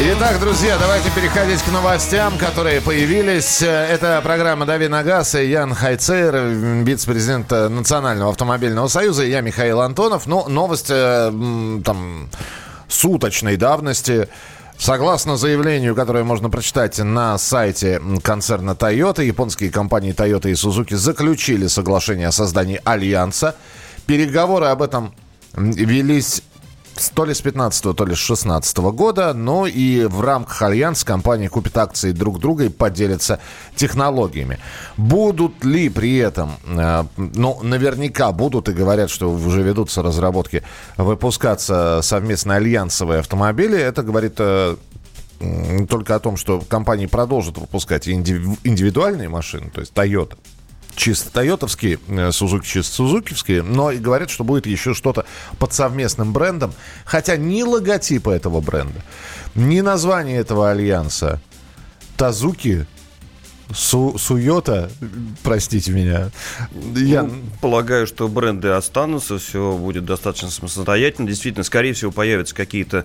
Итак, друзья, давайте переходить к новостям, которые появились. Это программа «Дави на газ» и Ян Хайцер, вице-президент Национального автомобильного союза, и я, Михаил Антонов. Ну, новость э, там суточной давности. Согласно заявлению, которое можно прочитать на сайте концерна Toyota, японские компании Toyota и Suzuki заключили соглашение о создании альянса. Переговоры об этом велись то ли с 15 то ли с 16 года, но и в рамках Альянса компании купят акции друг друга и поделятся технологиями. Будут ли при этом, э, ну, наверняка будут и говорят, что уже ведутся разработки, выпускаться совместно альянсовые автомобили, это говорит э, только о том, что компании продолжат выпускать индивидуальные машины, то есть Toyota, чисто тойотовские, Сузуки чисто сузукивские, но и говорят, что будет еще что-то под совместным брендом, хотя ни логотипа этого бренда, ни название этого альянса Тазуки Су, Суйота, простите меня. Я ну, полагаю, что бренды останутся, все будет достаточно самостоятельно. Действительно, скорее всего, появятся какие-то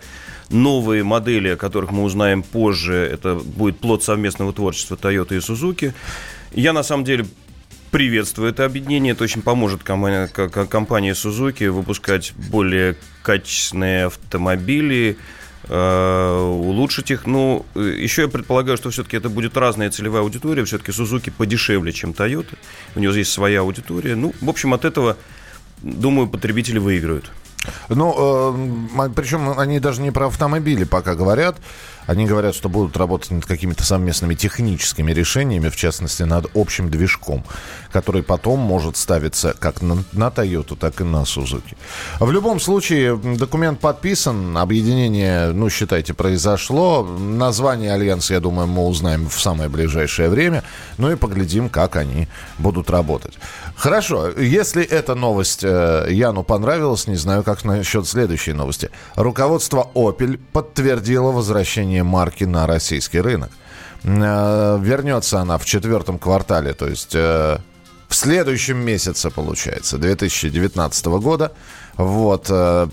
новые модели, о которых мы узнаем позже. Это будет плод совместного творчества Toyota и Suzuki. Я, на самом деле, приветствую это объединение. Это очень поможет компании Suzuki выпускать более качественные автомобили, э, улучшить их. Ну, еще я предполагаю, что все-таки это будет разная целевая аудитория. Все-таки Suzuki подешевле, чем Toyota. У него есть своя аудитория. Ну, в общем, от этого, думаю, потребители выиграют. Ну, э, причем они даже не про автомобили пока говорят. Они говорят, что будут работать над какими-то совместными техническими решениями, в частности, над общим движком, который потом может ставиться как на, на Toyota, так и на Suzuki. В любом случае, документ подписан, объединение, ну, считайте, произошло. Название Альянса, я думаю, мы узнаем в самое ближайшее время. Ну и поглядим, как они будут работать. Хорошо, если эта новость э, Яну понравилась, не знаю, как насчет следующей новости. Руководство Opel подтвердило возвращение введение марки на российский рынок. Э, вернется она в четвертом квартале, то есть э, в следующем месяце, получается, 2019 года. Вот. Э,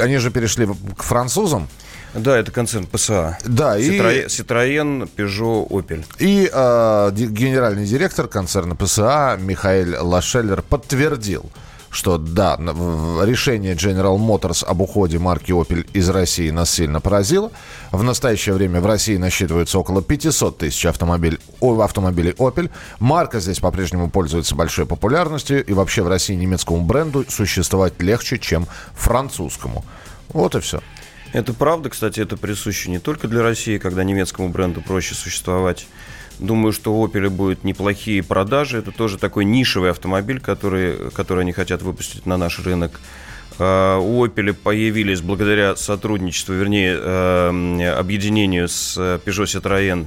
они же перешли к французам. Да, это концерн ПСА. Да, Citroen, и... Citroen, Peugeot, Opel. И э, генеральный директор концерна ПСА Михаил Лашеллер подтвердил, что да, решение General Motors об уходе марки Opel из России нас сильно поразило. В настоящее время в России насчитывается около 500 тысяч автомобилей, автомобилей Opel. Марка здесь по-прежнему пользуется большой популярностью, и вообще в России немецкому бренду существовать легче, чем французскому. Вот и все. Это правда, кстати, это присуще не только для России, когда немецкому бренду проще существовать Думаю, что у Opel будет неплохие продажи. Это тоже такой нишевый автомобиль, который, который они хотят выпустить на наш рынок. А, у Opel появились благодаря сотрудничеству, вернее, э, объединению с Peugeot Citroën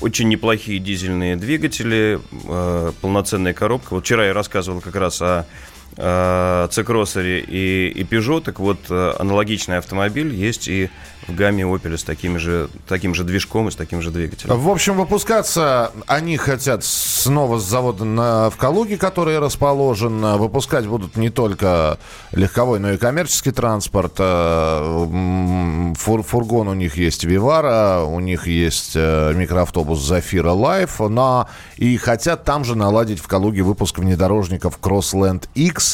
очень неплохие дизельные двигатели, э, полноценная коробка. Вот вчера я рассказывал как раз о C-Crosser и, и Peugeot, так вот э, аналогичный автомобиль есть и в гамме Opel с таким же, таким же движком и с таким же двигателем. В общем, выпускаться они хотят снова с завода на, в Калуге, который расположен. Выпускать будут не только легковой, но и коммерческий транспорт. Э, фур, фургон у них есть Vivaro, у них есть э, микроавтобус Zafira Life. Но и хотят там же наладить в Калуге выпуск внедорожников Crossland X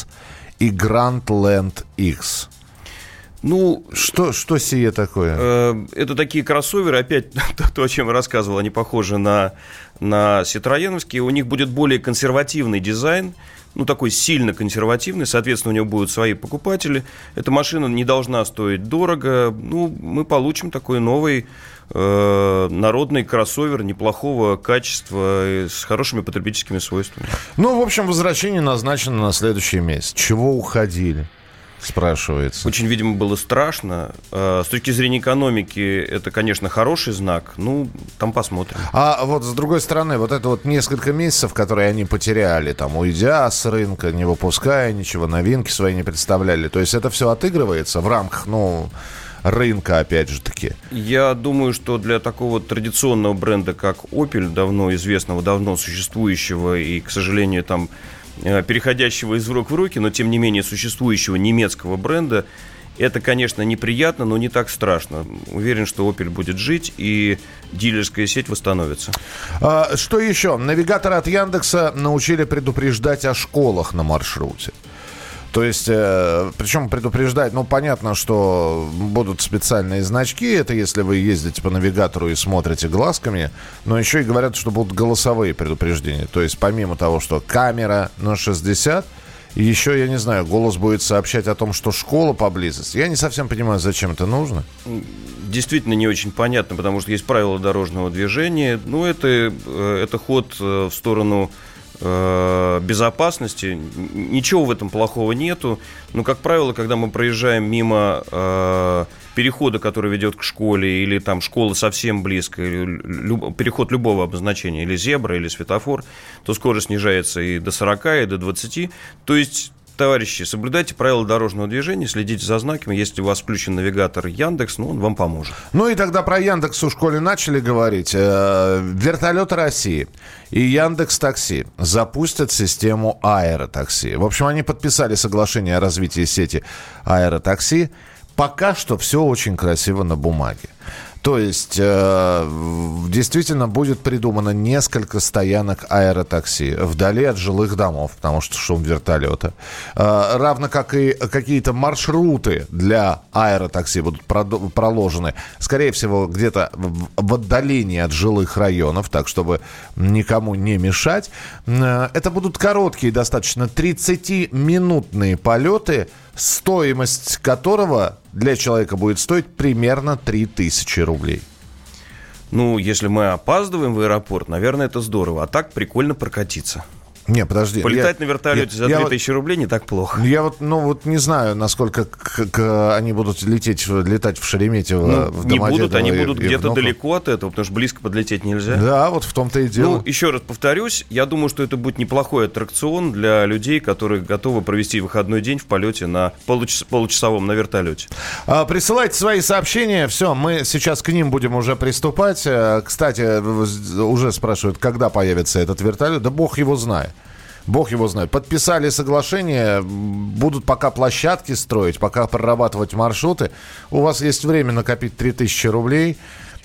и Grandland X. Ну, что, что сие такое? Э, это такие кроссоверы, опять то, о чем я рассказывал, они похожи на, на Ситроеновские. У них будет более консервативный дизайн, ну, такой сильно консервативный, соответственно, у него будут свои покупатели. Эта машина не должна стоить дорого. Ну, мы получим такой новый э, народный кроссовер неплохого качества с хорошими потребительскими свойствами. Ну, в общем, возвращение назначено на следующий месяц. Чего уходили? Спрашивается. Очень, видимо, было страшно. Э, с точки зрения экономики, это, конечно, хороший знак. Ну, там посмотрим. А вот с другой стороны, вот это вот несколько месяцев, которые они потеряли, там, уйдя с рынка, не выпуская ничего, новинки свои не представляли. То есть это все отыгрывается в рамках, ну, рынка, опять же таки? Я думаю, что для такого традиционного бренда, как Opel, давно известного, давно существующего и, к сожалению, там переходящего из рук в руки, но тем не менее существующего немецкого бренда, Это, конечно, неприятно, но не так страшно. Уверен, что Opel будет жить и дилерская сеть восстановится. А, что еще? Навигаторы от Яндекса научили предупреждать о школах на маршруте. То есть, э, причем предупреждать, ну, понятно, что будут специальные значки, это если вы ездите по навигатору и смотрите глазками, но еще и говорят, что будут голосовые предупреждения. То есть, помимо того, что камера на 60, еще, я не знаю, голос будет сообщать о том, что школа поблизости. Я не совсем понимаю, зачем это нужно. Действительно не очень понятно, потому что есть правила дорожного движения. Ну, это, э, это ход э, в сторону безопасности. Ничего в этом плохого нету. Но, как правило, когда мы проезжаем мимо э, перехода, который ведет к школе, или там школа совсем близко, или люб, переход любого обозначения, или зебра, или светофор, то скорость снижается и до 40, и до 20. То есть товарищи, соблюдайте правила дорожного движения, следите за знаками. Если у вас включен навигатор Яндекс, ну, он вам поможет. Ну и тогда про Яндекс в школе начали говорить. Э, вертолеты России и Яндекс Такси запустят систему аэротакси. В общем, они подписали соглашение о развитии сети аэротакси. Пока что все очень красиво на бумаге. То есть э, действительно будет придумано несколько стоянок аэротакси вдали от жилых домов, потому что шум вертолета. Э, равно как и какие-то маршруты для аэротакси будут проложены, скорее всего, где-то в, отдалении от жилых районов, так чтобы никому не мешать. Э, это будут короткие, достаточно 30-минутные полеты – стоимость которого для человека будет стоить примерно 3000 рублей. Ну, если мы опаздываем в аэропорт, наверное, это здорово. А так прикольно прокатиться. Не, подожди. Полетать я, на вертолете я, за 3000 я, рублей не так плохо. Я вот, ну вот не знаю, насколько к, к, они будут лететь, летать в Шереметьево, ну, в Не будут, они будут где-то далеко от этого, потому что близко подлететь нельзя. Да, вот в том-то и дело. Ну, еще раз повторюсь, я думаю, что это будет неплохой аттракцион для людей, которые готовы провести выходной день в полете на получас, получасовом на вертолете. А, присылайте свои сообщения, все, мы сейчас к ним будем уже приступать. Э, кстати, уже спрашивают, когда появится этот вертолет, да бог его знает. Бог его знает. Подписали соглашение, будут пока площадки строить, пока прорабатывать маршруты. У вас есть время накопить 3000 рублей.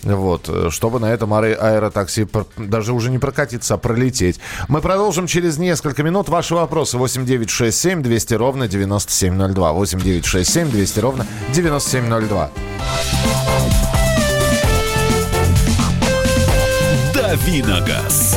Вот, чтобы на этом аэ- аэротакси даже уже не прокатиться, а пролететь. Мы продолжим через несколько минут. Ваши вопросы 8967 200 ровно 9702. 8967 200 ровно 9702. Давиногаз.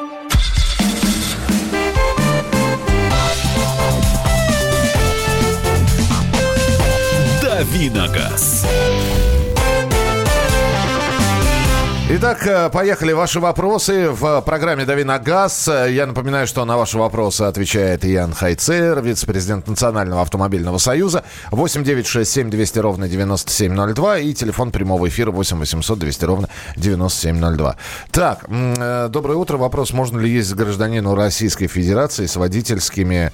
Давиногаз. Итак, э, поехали ваши вопросы в программе «Дави на газ». Я напоминаю, что на ваши вопросы отвечает Ян Хайцер, вице-президент Национального автомобильного союза. 8 9 6 7 200 ровно 9702 и телефон прямого эфира 8 800 200 ровно 9702. Так, э, доброе утро. Вопрос, можно ли ездить гражданину Российской Федерации с водительскими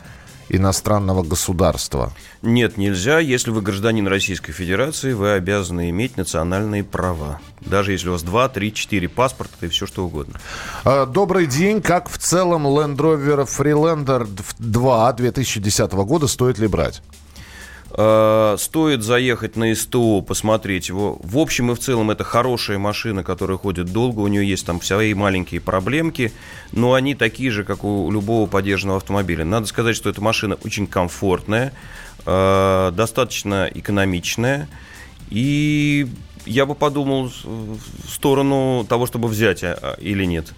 иностранного государства? Нет, нельзя. Если вы гражданин Российской Федерации, вы обязаны иметь национальные права. Даже если у вас 2, 3, 4 паспорта и все что угодно. А, добрый день. Как в целом Land Rover Freelander 2 2010 года стоит ли брать? Э, стоит заехать на СТО, посмотреть его. В общем и в целом это хорошая машина, которая ходит долго. У нее есть там свои маленькие проблемки, но они такие же, как у любого поддержанного автомобиля. Надо сказать, что эта машина очень комфортная, э, достаточно экономичная. И я бы подумал в сторону того, чтобы взять а, или нет.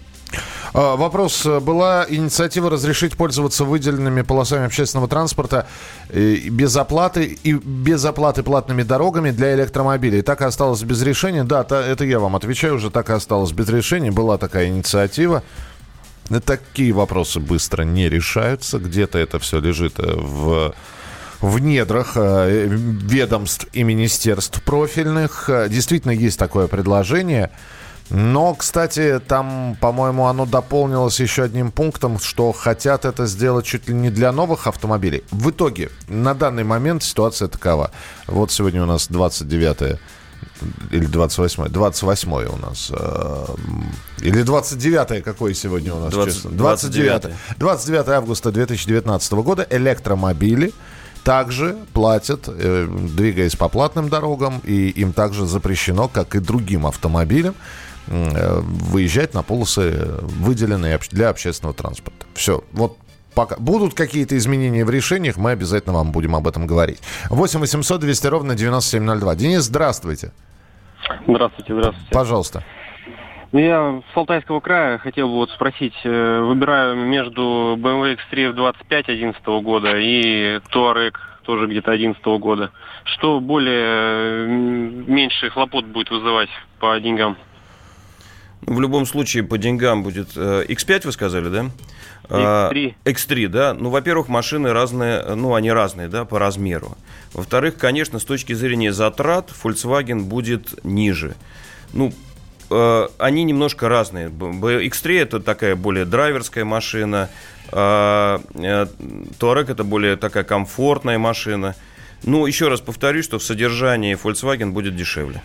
А, вопрос. Была инициатива разрешить пользоваться выделенными полосами общественного транспорта э, без оплаты и без оплаты платными дорогами для электромобилей. Так и осталось без решения. Да, это я вам отвечаю уже. Так и осталось без решения. Была такая инициатива. Такие вопросы быстро не решаются. Где-то это все лежит э, в в недрах э, ведомств и министерств профильных. Э, действительно есть такое предложение. Но, кстати, там, по-моему, оно дополнилось еще одним пунктом, что хотят это сделать чуть ли не для новых автомобилей. В итоге, на данный момент ситуация такова. Вот сегодня у нас 29 или 28 28 у нас. Э, или 29 какой сегодня у нас? 20, 29 29 августа 2019 года электромобили также платят, э, двигаясь по платным дорогам, и им также запрещено, как и другим автомобилям, выезжать на полосы, выделенные для общественного транспорта. Все. Вот пока будут какие-то изменения в решениях, мы обязательно вам будем об этом говорить. 8 800 200 ровно 9702. Денис, здравствуйте. Здравствуйте, здравствуйте. Пожалуйста. Ну, я с Алтайского края хотел бы вот спросить, э, выбираю между BMW X3 25 11 года и Touareg тоже где-то 11 года. Что более меньше хлопот будет вызывать по деньгам? В любом случае, по деньгам будет... Э, X5 вы сказали, да? X3. А, X3, да. Ну, во-первых, машины разные, ну, они разные, да, по размеру. Во-вторых, конечно, с точки зрения затрат, Volkswagen будет ниже. Ну, э, они немножко разные. X3 это такая более драйверская машина, а э, Touareg это более такая комфортная машина. Ну, еще раз повторюсь, что в содержании Volkswagen будет дешевле.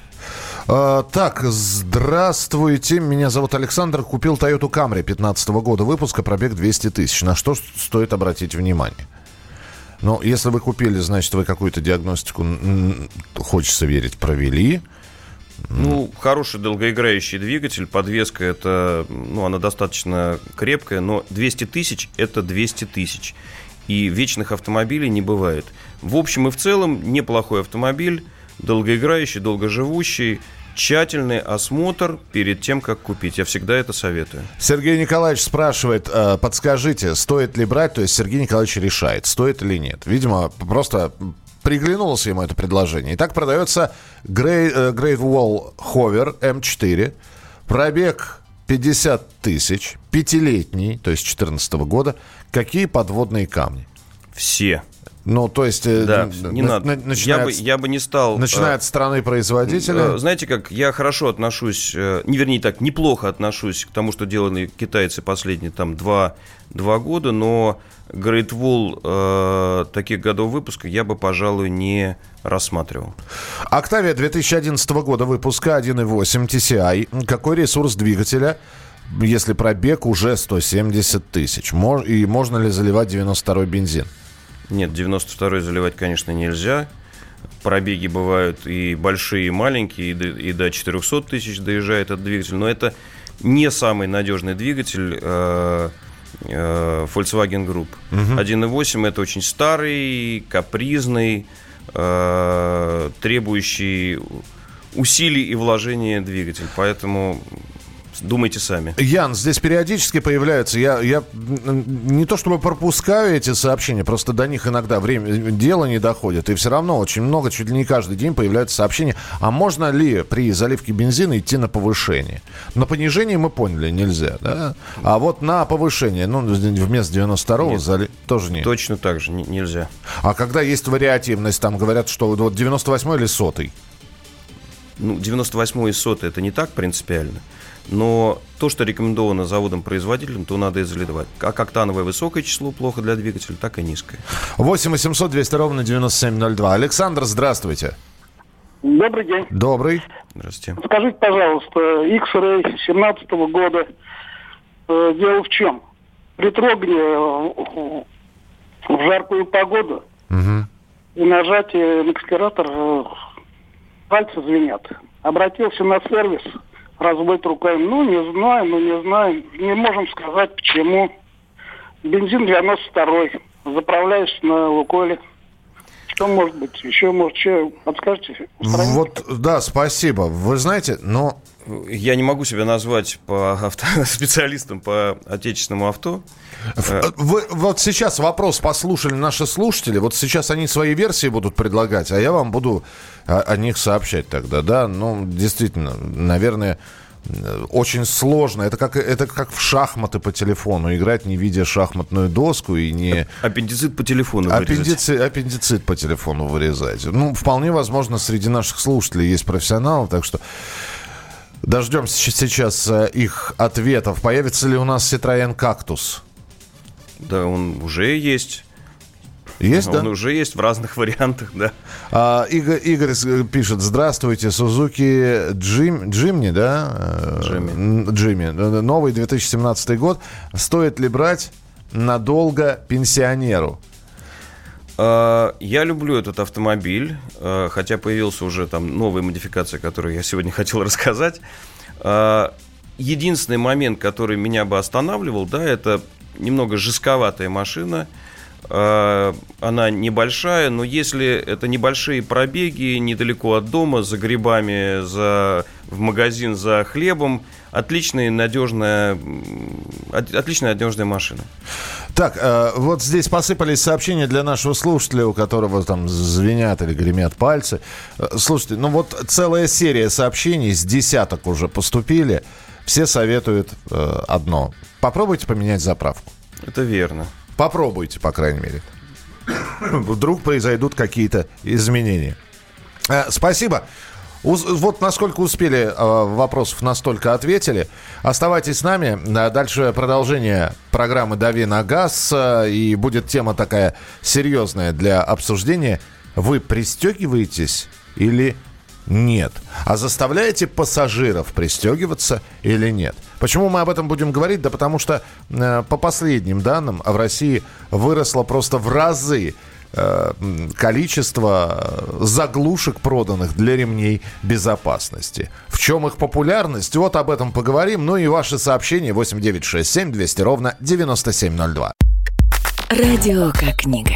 А, так, здравствуйте. Меня зовут Александр. Купил Toyota Camry 15 года выпуска, пробег 200 тысяч. На что стоит обратить внимание? Ну, если вы купили, значит, вы какую-то диагностику, хочется верить, провели. Ну, хороший долгоиграющий двигатель, подвеска это, ну, она достаточно крепкая, но 200 тысяч это 200 тысяч. И вечных автомобилей не бывает. В общем и в целом, неплохой автомобиль, долгоиграющий, долгоживущий, тщательный осмотр перед тем, как купить. Я всегда это советую. Сергей Николаевич спрашивает, э, подскажите, стоит ли брать, то есть Сергей Николаевич решает, стоит или нет. Видимо, просто приглянулось ему это предложение. Итак, продается Great, э, Great Wall Hover M4, пробег 50 тысяч, пятилетний, то есть 2014 года. Какие подводные камни? Все. Ну, то есть... Э, да, не на, надо. Начиная я, бы, я бы не стал... Начиная от страны производителя. Э, знаете как, я хорошо отношусь, э, не вернее так, неплохо отношусь к тому, что делали китайцы последние там два, два года, но Great Wall э, таких годов выпуска я бы, пожалуй, не рассматривал. Октавия 2011 года выпуска 1.8 TCI. Какой ресурс двигателя? если пробег уже 170 тысяч. И можно ли заливать 92-й бензин? Нет, 92-й заливать, конечно, нельзя. Пробеги бывают и большие, и маленькие, и до 400 тысяч доезжает этот двигатель. Но это не самый надежный двигатель э, э, Volkswagen Group. Угу. 1.8 это очень старый, капризный, э, требующий усилий и вложения двигатель. Поэтому Думайте сами. Ян, здесь периодически появляются, я, я не то чтобы пропускаю эти сообщения, просто до них иногда время, дело не доходит, и все равно очень много, чуть ли не каждый день появляются сообщения, а можно ли при заливке бензина идти на повышение? На понижение мы поняли, нельзя, да? А вот на повышение, ну, вместо 92-го зали... тоже нет. Точно так же нельзя. А когда есть вариативность, там говорят, что вот 98 или сотый? Ну, 98 и сотый это не так принципиально. Но то, что рекомендовано заводом-производителем, то надо и заливать. А как тановое высокое число плохо для двигателя, так и низкое. 8 800 200 ровно 9702. Александр, здравствуйте. Добрый день. Добрый. Здравствуйте. Скажите, пожалуйста, X-Ray 17 года. Э, дело в чем? При трогании в жаркую погоду угу. и нажатие на акселератор э, пальцы звенят. Обратился на сервис – разводит руками. Ну, не знаю, ну, не знаю. Не можем сказать, почему. Бензин 92-й. Заправляешь на Лукойле. Что может быть? Еще, может, что подскажете? Вот, да, спасибо. Вы знаете, но... Я не могу себя назвать по авто, специалистом по отечественному авто. Э, вы, вот сейчас вопрос послушали наши слушатели. Вот сейчас они свои версии будут предлагать, а я вам буду о, о них сообщать тогда. Да, ну, действительно, наверное, очень сложно. Это как, это как в шахматы по телефону. Играть, не видя шахматную доску и не... Аппендицит по телефону аппендицит, аппендицит по телефону вырезать. Ну, вполне возможно, среди наших слушателей есть профессионалы, так что дождемся сейчас э, их ответов. Появится ли у нас Citroёn Cactus? Да, он уже есть. Есть, Он да? уже есть в разных вариантах, да. А, Игорь, Игорь пишет, здравствуйте, Сузуки Джим, Джимни, да? Джимми. Джимми. Новый 2017 год. Стоит ли брать надолго пенсионеру? А, Я люблю этот автомобиль, а, хотя появился уже там новая модификация, которую я сегодня хотел рассказать. А, Единственный момент, который меня бы останавливал, да, это немного жестковатая машина. А, Она небольшая, но если это небольшие пробеги недалеко от дома, за грибами, за, в магазин за хлебом, отличная, надежная, отличная, надежная машина. Так, э, вот здесь посыпались сообщения для нашего слушателя, у которого там звенят или гремят пальцы. Э, Слушайте, ну вот целая серия сообщений, с десяток уже поступили. Все советуют э, одно. Попробуйте поменять заправку. Это верно. Попробуйте, по крайней мере. Вдруг произойдут какие-то изменения. Э, Спасибо. Вот насколько успели, э, вопросов настолько ответили. Оставайтесь с нами. Э, Дальше продолжение программы «Дави на газ». И будет тема такая серьезная для обсуждения. Вы пристегиваетесь или нет? А заставляете пассажиров пристегиваться или нет? Почему мы об этом будем говорить? Да потому что э, по последним данным в России выросло просто в разы э, количество э, заглушек проданных для ремней безопасности. В чем их популярность? Вот об этом поговорим. Ну и ваши сообщения 8967 200 ровно 9702. Радио как книга.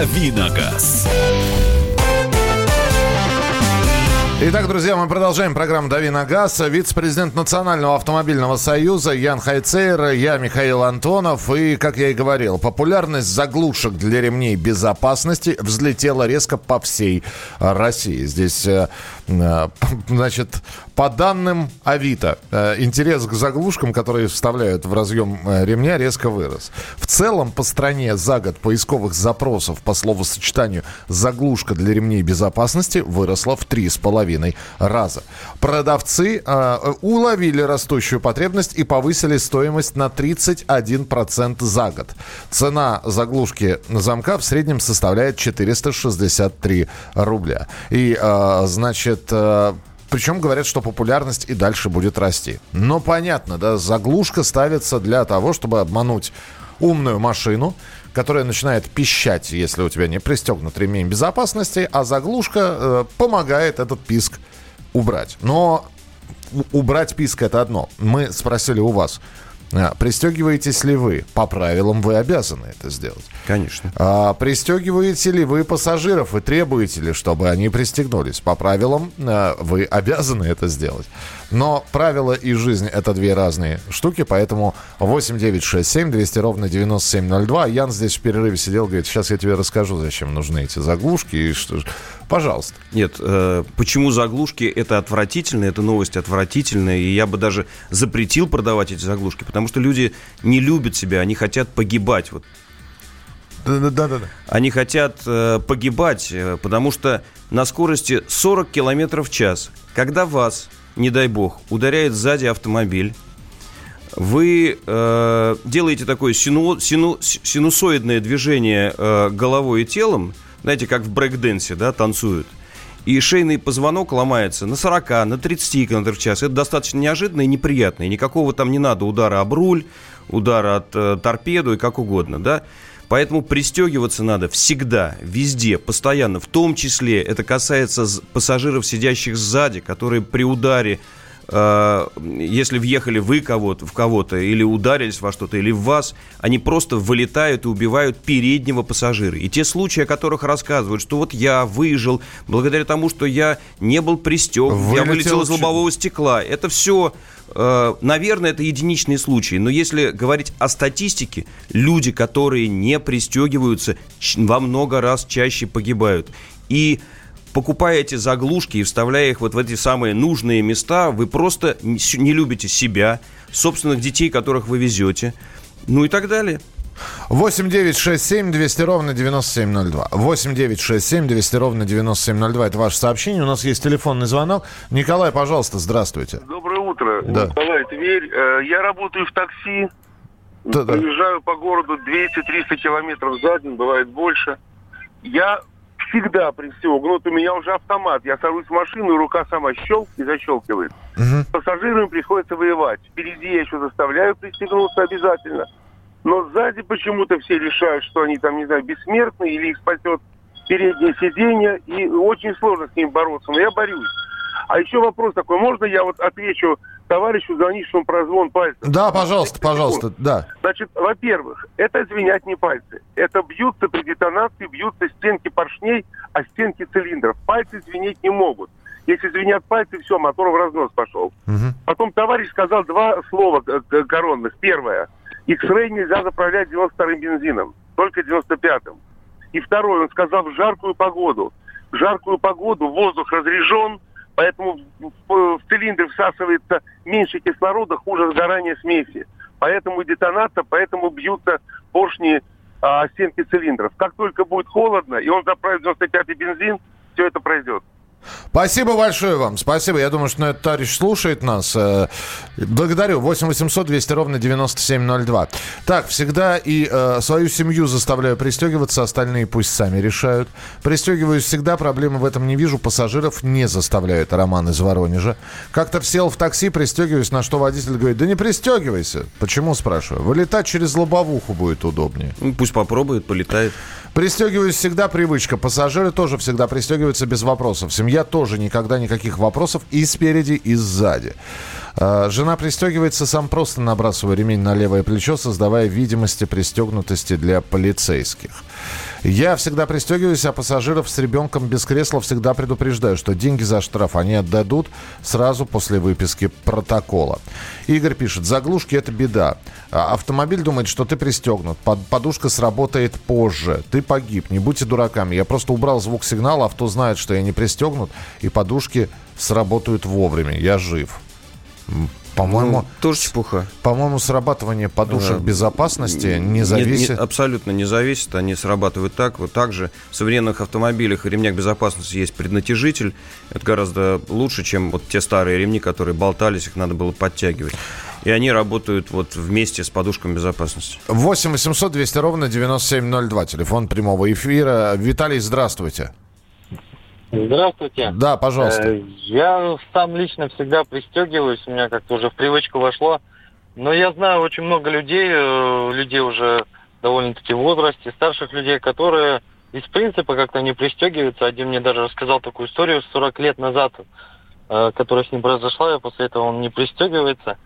Давиногаз. Итак, друзья, мы продолжаем программу «Дави на газ». Вице-президент Национального автомобильного союза Ян Хайцейр, я Михаил Антонов. И, как я и говорил, популярность заглушек для ремней безопасности взлетела резко по всей России. Здесь, э, э, значит, по данным Авито, э, интерес к заглушкам, которые вставляют в разъем э, ремня, резко вырос. В целом по стране за год поисковых запросов по словосочетанию «заглушка для ремней безопасности» выросла в три с половиной раза. Продавцы э, уловили растущую потребность и повысили стоимость на 31% за год. Цена заглушки замка в среднем составляет 463 рубля. И, значит, причем говорят, что популярность и дальше будет расти. Но понятно, да, заглушка ставится для того, чтобы обмануть умную машину, которая начинает пищать, если у тебя не пристегнут ремень безопасности, а заглушка э, помогает этот писк убрать. Но убрать писк это одно. Мы спросили у вас, пристегиваетесь ли вы? По правилам вы обязаны это сделать. Конечно. А пристегиваете ли вы пассажиров и требуете ли, чтобы они пристегнулись? По правилам э, вы обязаны это сделать. Но правила и жизнь это две разные штуки, поэтому 8967 200 ровно 9702. Ян здесь в перерыве сидел, говорит, сейчас я тебе расскажу, зачем нужны эти заглушки и что. Пожалуйста. Нет, э, почему заглушки это отвратительно, это новость отвратительная, и я бы даже запретил продавать эти заглушки, потому что люди не любят себя, они хотят погибать. Вот Да-да-да. Они хотят э, погибать, э, потому что на скорости 40 км в час, когда вас, не дай бог, ударяет сзади автомобиль, вы э, делаете такое сину, сину, синусоидное движение э, головой и телом, знаете, как в брейкденсе, да, танцуют. И шейный позвонок ломается на 40, на 30 км в час. Это достаточно неожиданно и неприятно. И никакого там не надо удара об руль, удара от э, торпеду и как угодно, да. Поэтому пристегиваться надо всегда, везде, постоянно. В том числе это касается пассажиров, сидящих сзади, которые при ударе Э, если въехали вы кого-то, в кого-то, или ударились во что-то, или в вас, они просто вылетают и убивают переднего пассажира. И те случаи, о которых рассказывают, что вот я выжил благодаря тому, что я не был пристегнут, я вылетел из лобового стекла, это все э, Наверное, это единичные случаи, но если говорить о статистике, люди, которые не пристегиваются, во много раз чаще погибают. И покупая эти заглушки и вставляя их вот в эти самые нужные места, вы просто не любите себя, собственных детей, которых вы везете, ну и так далее. 8 9 6 7 200 ровно 9702. 8 9 6 7 200 ровно 9702. Это ваше сообщение. У нас есть телефонный звонок. Николай, пожалуйста, здравствуйте. Доброе утро. Да. Николай Тверь. Э, я работаю в такси. Да, Проезжаю по городу 200-300 километров за день, бывает больше. Я всегда пристегнут. У меня уже автомат. Я сажусь в машину, и рука сама щелк и защелкивает. Угу. Пассажирам приходится воевать. Впереди я еще заставляю пристегнуться обязательно. Но сзади почему-то все решают, что они там, не знаю, бессмертны или их спасет переднее сиденье. И очень сложно с ним бороться. Но я борюсь. А еще вопрос такой. Можно я вот отвечу товарищу, звонившему про звон пальцев. Да, пожалуйста, пожалуйста, да. Значит, во-первых, это звенят не пальцы. Это бьются при детонации, бьются стенки поршней, а стенки цилиндров. Пальцы звенеть не могут. Если звенят пальцы, все, мотор в разнос пошел. Угу. Потом товарищ сказал два слова коронных. Первое. X-Ray нельзя заправлять 92-м бензином, только 95-м. И второе, он сказал в жаркую погоду. В жаркую погоду воздух разрежен, Поэтому в, в цилиндр всасывается меньше кислорода, хуже сгорание смеси. Поэтому детонация, поэтому бьются поршни а, стенки цилиндров. Как только будет холодно, и он заправит 95-й бензин, все это пройдет. Спасибо большое вам. Спасибо. Я думаю, что этот товарищ слушает нас. Э, благодарю. 8 800 200 ровно 9702. Так, всегда и э, свою семью заставляю пристегиваться, остальные пусть сами решают. Пристегиваюсь всегда, проблемы в этом не вижу. Пассажиров не заставляют. Роман из Воронежа. Как-то сел в такси, пристегиваюсь, на что водитель говорит, да не пристегивайся. Почему, спрашиваю? Вылетать через лобовуху будет удобнее. Ну, пусть попробует, полетает. Пристегиваюсь всегда привычка. Пассажиры тоже всегда пристегиваются без вопросов. Семья тоже никогда никаких вопросов и спереди, и сзади. А, жена пристегивается, сам просто набрасывая ремень на левое плечо, создавая видимости пристегнутости для полицейских. Я всегда пристегиваюсь, а пассажиров с ребенком без кресла всегда предупреждаю, что деньги за штраф они отдадут сразу после выписки протокола. Игорь пишет, заглушки это беда. А автомобиль думает, что ты пристегнут. Под, подушка сработает позже. Ты погиб. Не будьте дураками. Я просто убрал звук сигнала, авто знает, что я не пристегнут, и подушки сработают вовремя. Я жив. По-моему, ну, тоже чепуха. По-моему, срабатывание подушек а, безопасности не зависит. Не, не, абсолютно не зависит. Они срабатывают так. Вот так же в современных автомобилях и ремнях безопасности есть преднатяжитель. Это гораздо лучше, чем вот те старые ремни, которые болтались, их надо было подтягивать. И они работают вот вместе с подушками безопасности. 8 800 200 ровно 9702. Телефон прямого эфира. Виталий, здравствуйте. Здравствуйте. Да, пожалуйста. Э, я сам лично всегда пристегиваюсь, у меня как-то уже в привычку вошло. Но я знаю очень много людей, э, людей уже довольно-таки в возрасте, старших людей, которые из принципа как-то не пристегиваются. Один мне даже рассказал такую историю 40 лет назад, э, которая с ним произошла, и после этого он не пристегивается.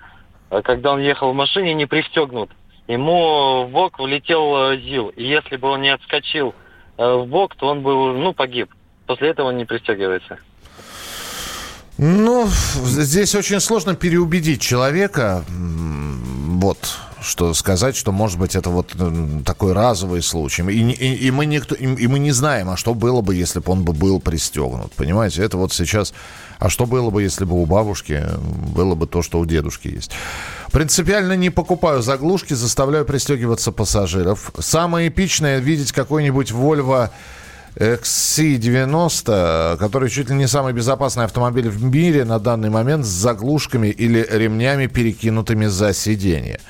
Когда он ехал в машине, не пристегнут. Ему в бок влетел ЗИЛ. И если бы он не отскочил в бок, то он бы ну, погиб после этого не пристегивается. Ну, здесь очень сложно переубедить человека. Вот что сказать, что может быть это вот такой разовый случай. И, и, и, мы никто, и, и мы не знаем, а что было бы, если бы он бы был пристегнут. Понимаете, это вот сейчас... А что было бы, если бы у бабушки было бы то, что у дедушки есть? Принципиально не покупаю заглушки, заставляю пристегиваться пассажиров. Самое эпичное видеть какой-нибудь Volvo XC90, который чуть ли не самый безопасный автомобиль в мире на данный момент с заглушками или ремнями, перекинутыми за сиденье.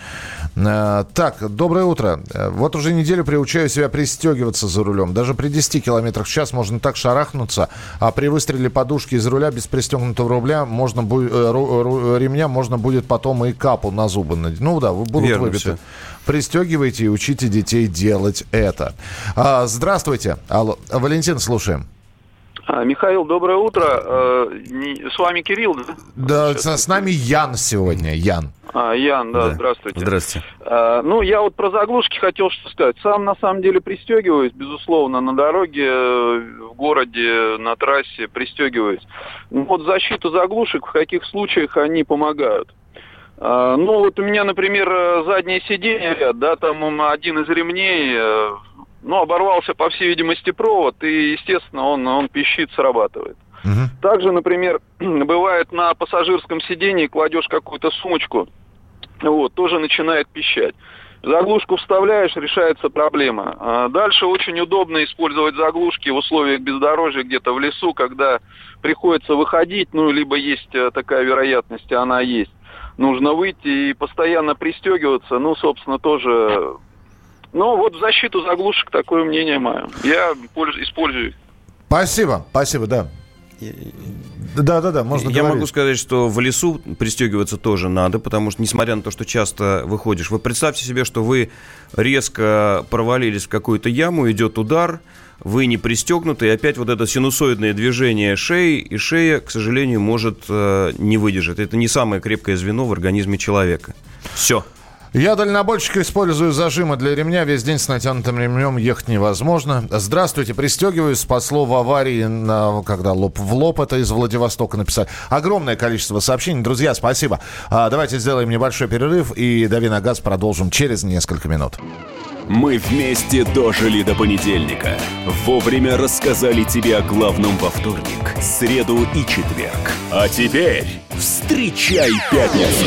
Э, Так, доброе утро. Э, Вот уже неделю приучаю себя пристегиваться за рулем. Даже при 10 километрах в час можно так шарахнуться, а при выстреле подушки из руля без пристегнутого рубля можно бу- э, ремня можно будет потом и капу на зубы. надеть. Ну да, будут Верно выбиты. всё. Пристегивайте и учите детей делать это. А, здравствуйте. Алло. Валентин, слушаем. А, Михаил, доброе утро. Э, С вами Кирилл, да? Да, с, с нами Ян сегодня. Ян. А, Ян, да, Да. здравствуйте. Здравствуйте. А, Ну, я вот про заглушки хотел что сказать. Сам, на самом деле, пристегиваюсь, безусловно, на дороге, э, в городе, на трассе пристегиваюсь. Ну, вот защиту заглушек, в каких случаях они помогают? А, Ну, вот у меня, например, э, заднее сиденье, да, там один из ремней, ну, оборвался, по всей видимости, провод, и, естественно, он, он пищит, срабатывает. Мгм. Также, например, бывает на пассажирском сидении кладешь какую-то сумочку, вот, тоже начинает пищать. Заглушку вставляешь, решается проблема. А дальше очень удобно использовать заглушки в условиях бездорожья где-то в лесу, когда приходится выходить, ну, либо есть э, такая вероятность, она есть. Нужно выйти и постоянно пристегиваться, ну, собственно, тоже... Ну, вот в защиту заглушек такое мнение мое. Я польз- использую их. Спасибо, спасибо, да. Да, да, да, можно Я говорить. могу сказать, что в лесу пристегиваться тоже надо, потому что, несмотря на то, что часто выходишь, вы представьте себе, что вы резко провалились в какую-то яму, идет удар, вы не пристегнуты, и опять вот это синусоидное движение шеи, и шея, к сожалению, может э, не выдержать. Это не самое крепкое звено в организме человека. Все. Я дальнобойщик использую зажимы для ремня. Весь день с натянутым ремнем ехать невозможно. Здравствуйте, пристегиваюсь. Спасло в аварии, на- когда лоб в лоб. Это из Владивостока написали. Огромное количество сообщений. Друзья, спасибо. А, давайте сделаем небольшой перерыв и «Дави на газ» продолжим через несколько минут. Мы вместе дожили до понедельника. Вовремя рассказали тебе о главном во вторник, среду и четверг. А теперь встречай пятницу.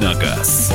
Давиногаз.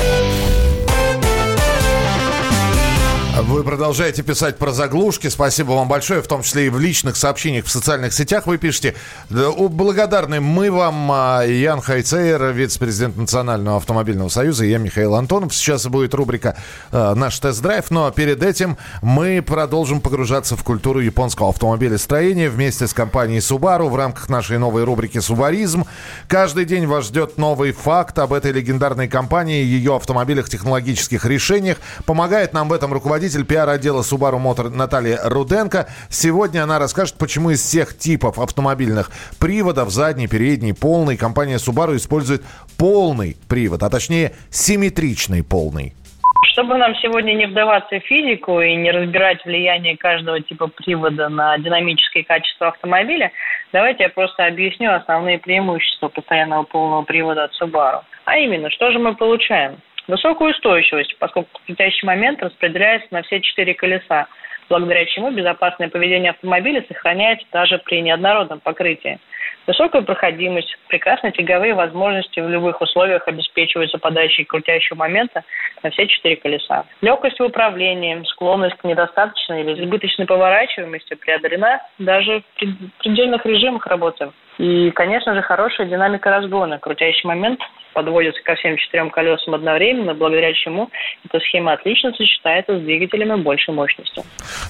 Вы продолжаете писать про заглушки. Спасибо вам большое, в том числе и в личных сообщениях в социальных сетях вы пишете. Благодарны мы вам, а, Ян Хайцейер, вице-президент Национального автомобильного союза, и я Михаил Антонов. Сейчас будет рубрика а, «Наш тест-драйв», но перед этим мы продолжим погружаться в культуру японского автомобилестроения вместе с компанией Subaru в рамках нашей новой рубрики «Субаризм». Каждый день вас ждет новый факт об этой легендарной компании, ее автомобилях, технологических решениях. Помогает нам в этом руководитель пиар-отдела Subaru Motor Наталья Руденко. Сегодня она расскажет, почему из всех типов автомобильных приводов, задний, передний, полный, компания Subaru использует полный привод, а точнее симметричный полный. Чтобы нам сегодня не вдаваться в физику и не разбирать влияние каждого типа привода на динамические качества автомобиля, давайте я просто объясню основные преимущества постоянного полного привода от Subaru. А именно, что же мы получаем? Высокую устойчивость, поскольку крутящий момент распределяется на все четыре колеса, благодаря чему безопасное поведение автомобиля сохраняется даже при неоднородном покрытии. Высокая проходимость, прекрасные тяговые возможности в любых условиях обеспечиваются подачей крутящего момента на все четыре колеса. Легкость в управлении, склонность к недостаточной или избыточной поворачиваемости преодолена даже в пред- предельных режимах работы. И, конечно же, хорошая динамика разгона. Крутящий момент подводится ко всем четырем колесам одновременно, благодаря чему эта схема отлично сочетается с двигателями большей мощности.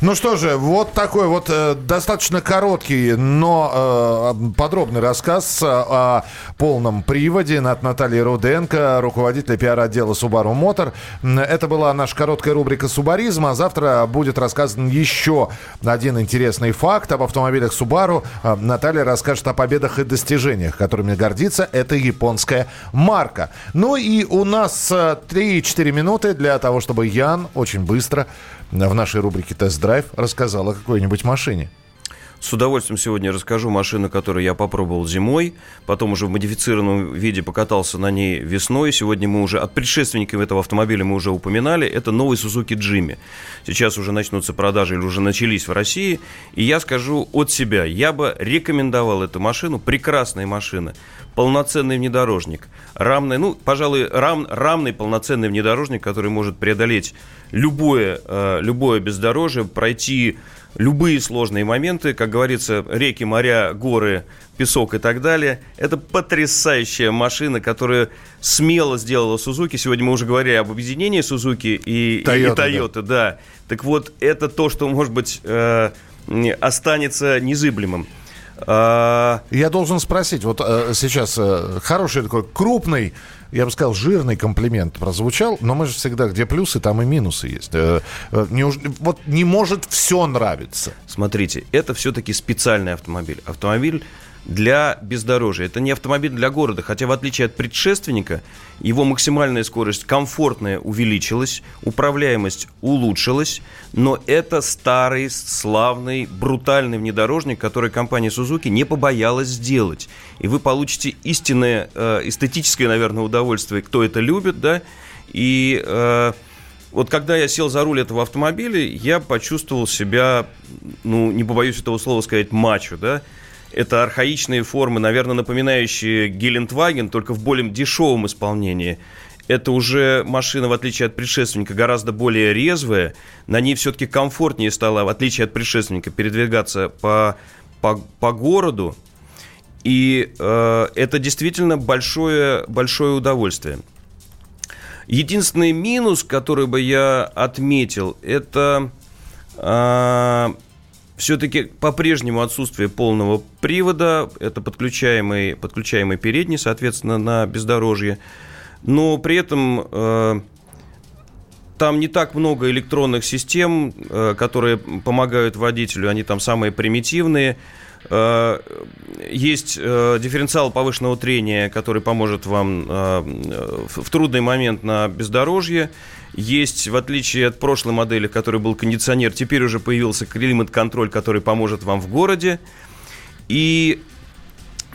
Ну что же, вот такой вот э, достаточно короткий, но э, подробный рассказ э, о полном приводе от Натальи Руденко, руководителя пиар-отдела Subaru Motor. Это была наша короткая рубрика «Субаризм», а завтра будет рассказан еще один интересный факт об автомобилях Subaru. Э, Наталья расскажет о победах и достижениях, которыми гордится эта японская марка. Ну и у нас э, 3-4 минуты для того, чтобы Ян очень быстро в нашей рубрике «Тест-драйв» рассказал о какой-нибудь машине. С удовольствием сегодня расскажу машину, которую я попробовал зимой, потом уже в модифицированном виде покатался на ней весной. Сегодня мы уже от предшественников этого автомобиля мы уже упоминали. Это новый Suzuki Jimmy. Сейчас уже начнутся продажи или уже начались в России. И я скажу от себя, я бы рекомендовал эту машину. Прекрасная машина полноценный внедорожник. Рамный, ну, пожалуй, рам, рамный полноценный внедорожник, который может преодолеть любое, э, любое бездорожье, пройти любые сложные моменты, как говорится, реки, моря, горы, песок и так далее. Это потрясающая машина, которая смело сделала Сузуки. Сегодня мы уже говорили об объединении Сузуки и Toyota, да. да. Так вот, это то, что, может быть, э, останется незыблемым. А... Я должен спросить, вот э, сейчас э, хороший такой крупный, я бы сказал, жирный комплимент прозвучал, но мы же всегда, где плюсы, там и минусы есть. Э, э, не, вот не может все нравиться. Смотрите, это все-таки специальный автомобиль. Автомобиль для бездорожья. Это не автомобиль для города, хотя в отличие от предшественника, его максимальная скорость комфортная увеличилась, управляемость улучшилась, но это старый, славный, брутальный внедорожник, который компания Suzuki не побоялась сделать. И вы получите истинное э, эстетическое, наверное, удовольствие, кто это любит, да, и... Э, вот когда я сел за руль этого автомобиля, я почувствовал себя, ну, не побоюсь этого слова сказать, мачо, да, это архаичные формы, наверное, напоминающие Гелендваген, только в более дешевом исполнении. Это уже машина, в отличие от предшественника, гораздо более резвая. На ней все-таки комфортнее стало, в отличие от предшественника, передвигаться по, по, по городу. И э, это действительно большое, большое удовольствие. Единственный минус, который бы я отметил, это э, все-таки по-прежнему отсутствие полного привода, это подключаемый, подключаемый передний, соответственно, на бездорожье, но при этом э, там не так много электронных систем, э, которые помогают водителю, они там самые примитивные. Э, есть э, дифференциал повышенного трения, который поможет вам э, в, трудный момент на бездорожье. Есть, в отличие от прошлой модели, в которой был кондиционер, теперь уже появился климат-контроль, который поможет вам в городе. И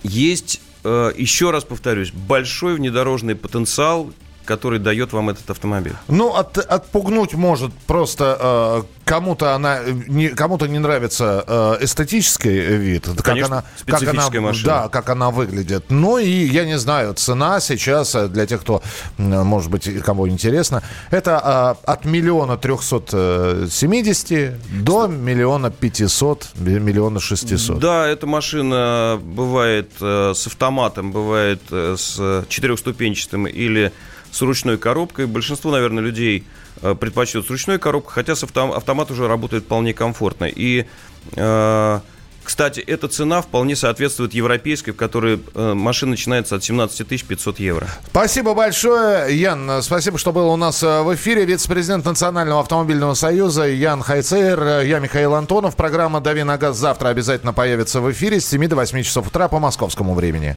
есть, еще раз повторюсь, большой внедорожный потенциал, который дает вам этот автомобиль? Ну, от, отпугнуть может просто э, кому-то она не, кому-то не нравится э, эстетический вид, Конечно, как она, как она, машина. да, как она выглядит. Ну и я не знаю, цена сейчас э, для тех, кто, может быть, кому интересно, это э, от миллиона трехсот семидесяти до миллиона пятисот, миллиона шестисот. Да, эта машина бывает э, с автоматом, бывает э, с четырехступенчатым или с ручной коробкой. Большинство, наверное, людей э, предпочтет с ручной коробкой, хотя с автом, автомат уже работает вполне комфортно. И э, кстати, эта цена вполне соответствует европейской, в которой э, машина начинается от 17 500 евро. Спасибо большое, Ян. Спасибо, что был у нас э, в эфире. Вице-президент Национального автомобильного союза Ян Хайцер. Я Михаил Антонов. Программа «Дави на газ» завтра обязательно появится в эфире с 7 до 8 часов утра по московскому времени.